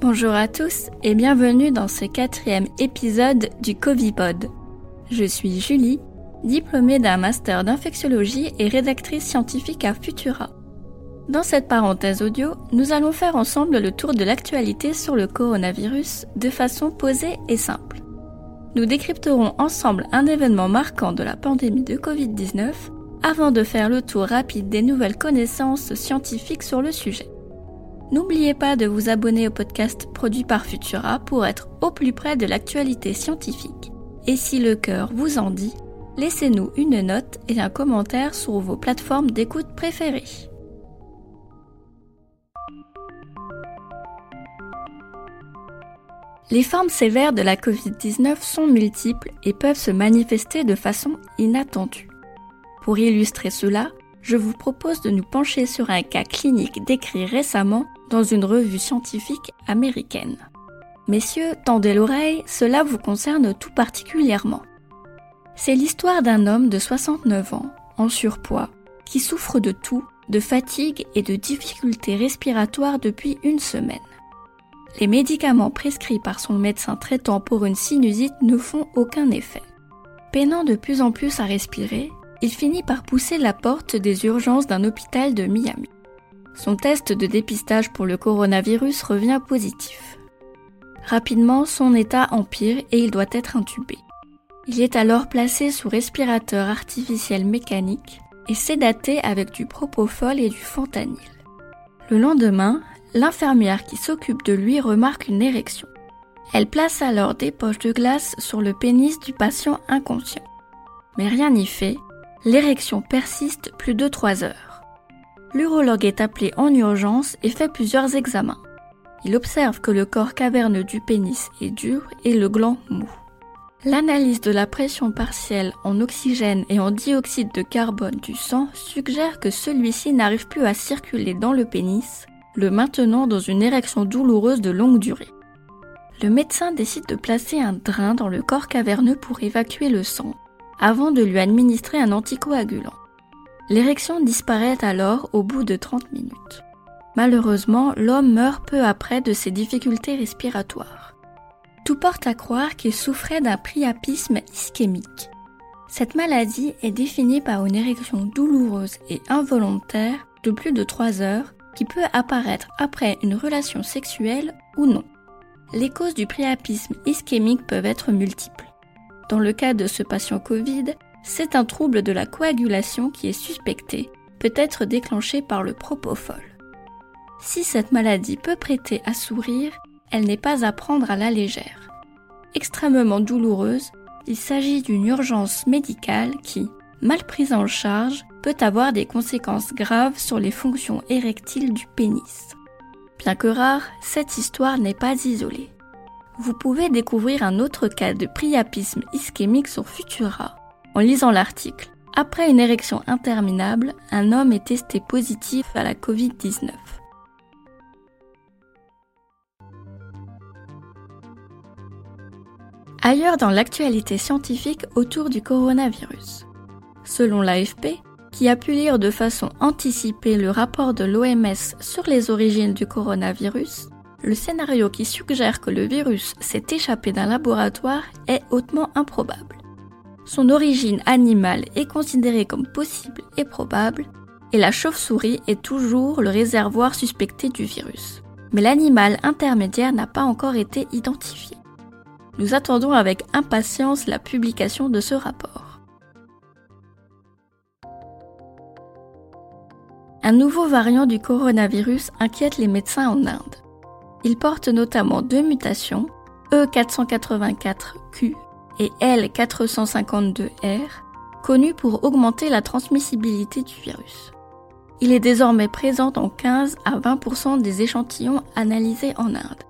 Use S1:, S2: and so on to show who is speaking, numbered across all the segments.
S1: Bonjour à tous et bienvenue dans ce quatrième épisode du Covipod. Je suis Julie, diplômée d'un master d'infectiologie et rédactrice scientifique à Futura. Dans cette parenthèse audio, nous allons faire ensemble le tour de l'actualité sur le coronavirus de façon posée et simple. Nous décrypterons ensemble un événement marquant de la pandémie de Covid-19 avant de faire le tour rapide des nouvelles connaissances scientifiques sur le sujet. N'oubliez pas de vous abonner au podcast produit par Futura pour être au plus près de l'actualité scientifique. Et si le cœur vous en dit, laissez-nous une note et un commentaire sur vos plateformes d'écoute préférées. Les formes sévères de la Covid-19 sont multiples et peuvent se manifester de façon inattendue. Pour illustrer cela, je vous propose de nous pencher sur un cas clinique décrit récemment dans une revue scientifique américaine. Messieurs, tendez l'oreille, cela vous concerne tout particulièrement. C'est l'histoire d'un homme de 69 ans, en surpoids, qui souffre de tout, de fatigue et de difficultés respiratoires depuis une semaine. Les médicaments prescrits par son médecin traitant pour une sinusite ne font aucun effet. Peinant de plus en plus à respirer, il finit par pousser la porte des urgences d'un hôpital de Miami. Son test de dépistage pour le coronavirus revient positif. Rapidement, son état empire et il doit être intubé. Il est alors placé sous respirateur artificiel mécanique et sédaté avec du propofol et du fentanyl. Le lendemain, l'infirmière qui s'occupe de lui remarque une érection. Elle place alors des poches de glace sur le pénis du patient inconscient. Mais rien n'y fait L'érection persiste plus de 3 heures. L'urologue est appelé en urgence et fait plusieurs examens. Il observe que le corps caverneux du pénis est dur et le gland mou. L'analyse de la pression partielle en oxygène et en dioxyde de carbone du sang suggère que celui-ci n'arrive plus à circuler dans le pénis, le maintenant dans une érection douloureuse de longue durée. Le médecin décide de placer un drain dans le corps caverneux pour évacuer le sang avant de lui administrer un anticoagulant. L'érection disparaît alors au bout de 30 minutes. Malheureusement, l'homme meurt peu après de ses difficultés respiratoires. Tout porte à croire qu'il souffrait d'un priapisme ischémique. Cette maladie est définie par une érection douloureuse et involontaire de plus de 3 heures qui peut apparaître après une relation sexuelle ou non. Les causes du priapisme ischémique peuvent être multiples. Dans le cas de ce patient Covid, c'est un trouble de la coagulation qui est suspecté, peut être déclenché par le propofol. Si cette maladie peut prêter à sourire, elle n'est pas à prendre à la légère. Extrêmement douloureuse, il s'agit d'une urgence médicale qui, mal prise en charge, peut avoir des conséquences graves sur les fonctions érectiles du pénis. Bien que rare, cette histoire n'est pas isolée vous pouvez découvrir un autre cas de priapisme ischémique sur Futura en lisant l'article. Après une érection interminable, un homme est testé positif à la Covid-19. Ailleurs dans l'actualité scientifique autour du coronavirus. Selon l'AFP, qui a pu lire de façon anticipée le rapport de l'OMS sur les origines du coronavirus, le scénario qui suggère que le virus s'est échappé d'un laboratoire est hautement improbable. Son origine animale est considérée comme possible et probable, et la chauve-souris est toujours le réservoir suspecté du virus. Mais l'animal intermédiaire n'a pas encore été identifié. Nous attendons avec impatience la publication de ce rapport. Un nouveau variant du coronavirus inquiète les médecins en Inde. Il porte notamment deux mutations, E484Q et L452R, connues pour augmenter la transmissibilité du virus. Il est désormais présent dans 15 à 20% des échantillons analysés en Inde.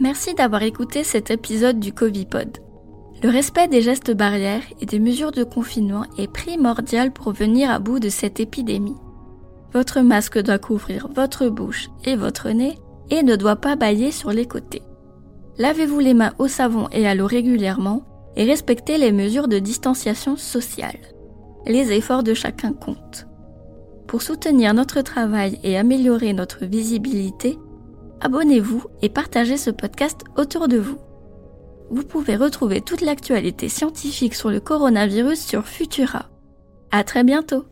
S1: Merci d'avoir écouté cet épisode du Covipod. Le respect des gestes barrières et des mesures de confinement est primordial pour venir à bout de cette épidémie. Votre masque doit couvrir votre bouche et votre nez et ne doit pas bailler sur les côtés. Lavez-vous les mains au savon et à l'eau régulièrement et respectez les mesures de distanciation sociale. Les efforts de chacun comptent. Pour soutenir notre travail et améliorer notre visibilité, abonnez-vous et partagez ce podcast autour de vous. Vous pouvez retrouver toute l'actualité scientifique sur le coronavirus sur Futura. À très bientôt!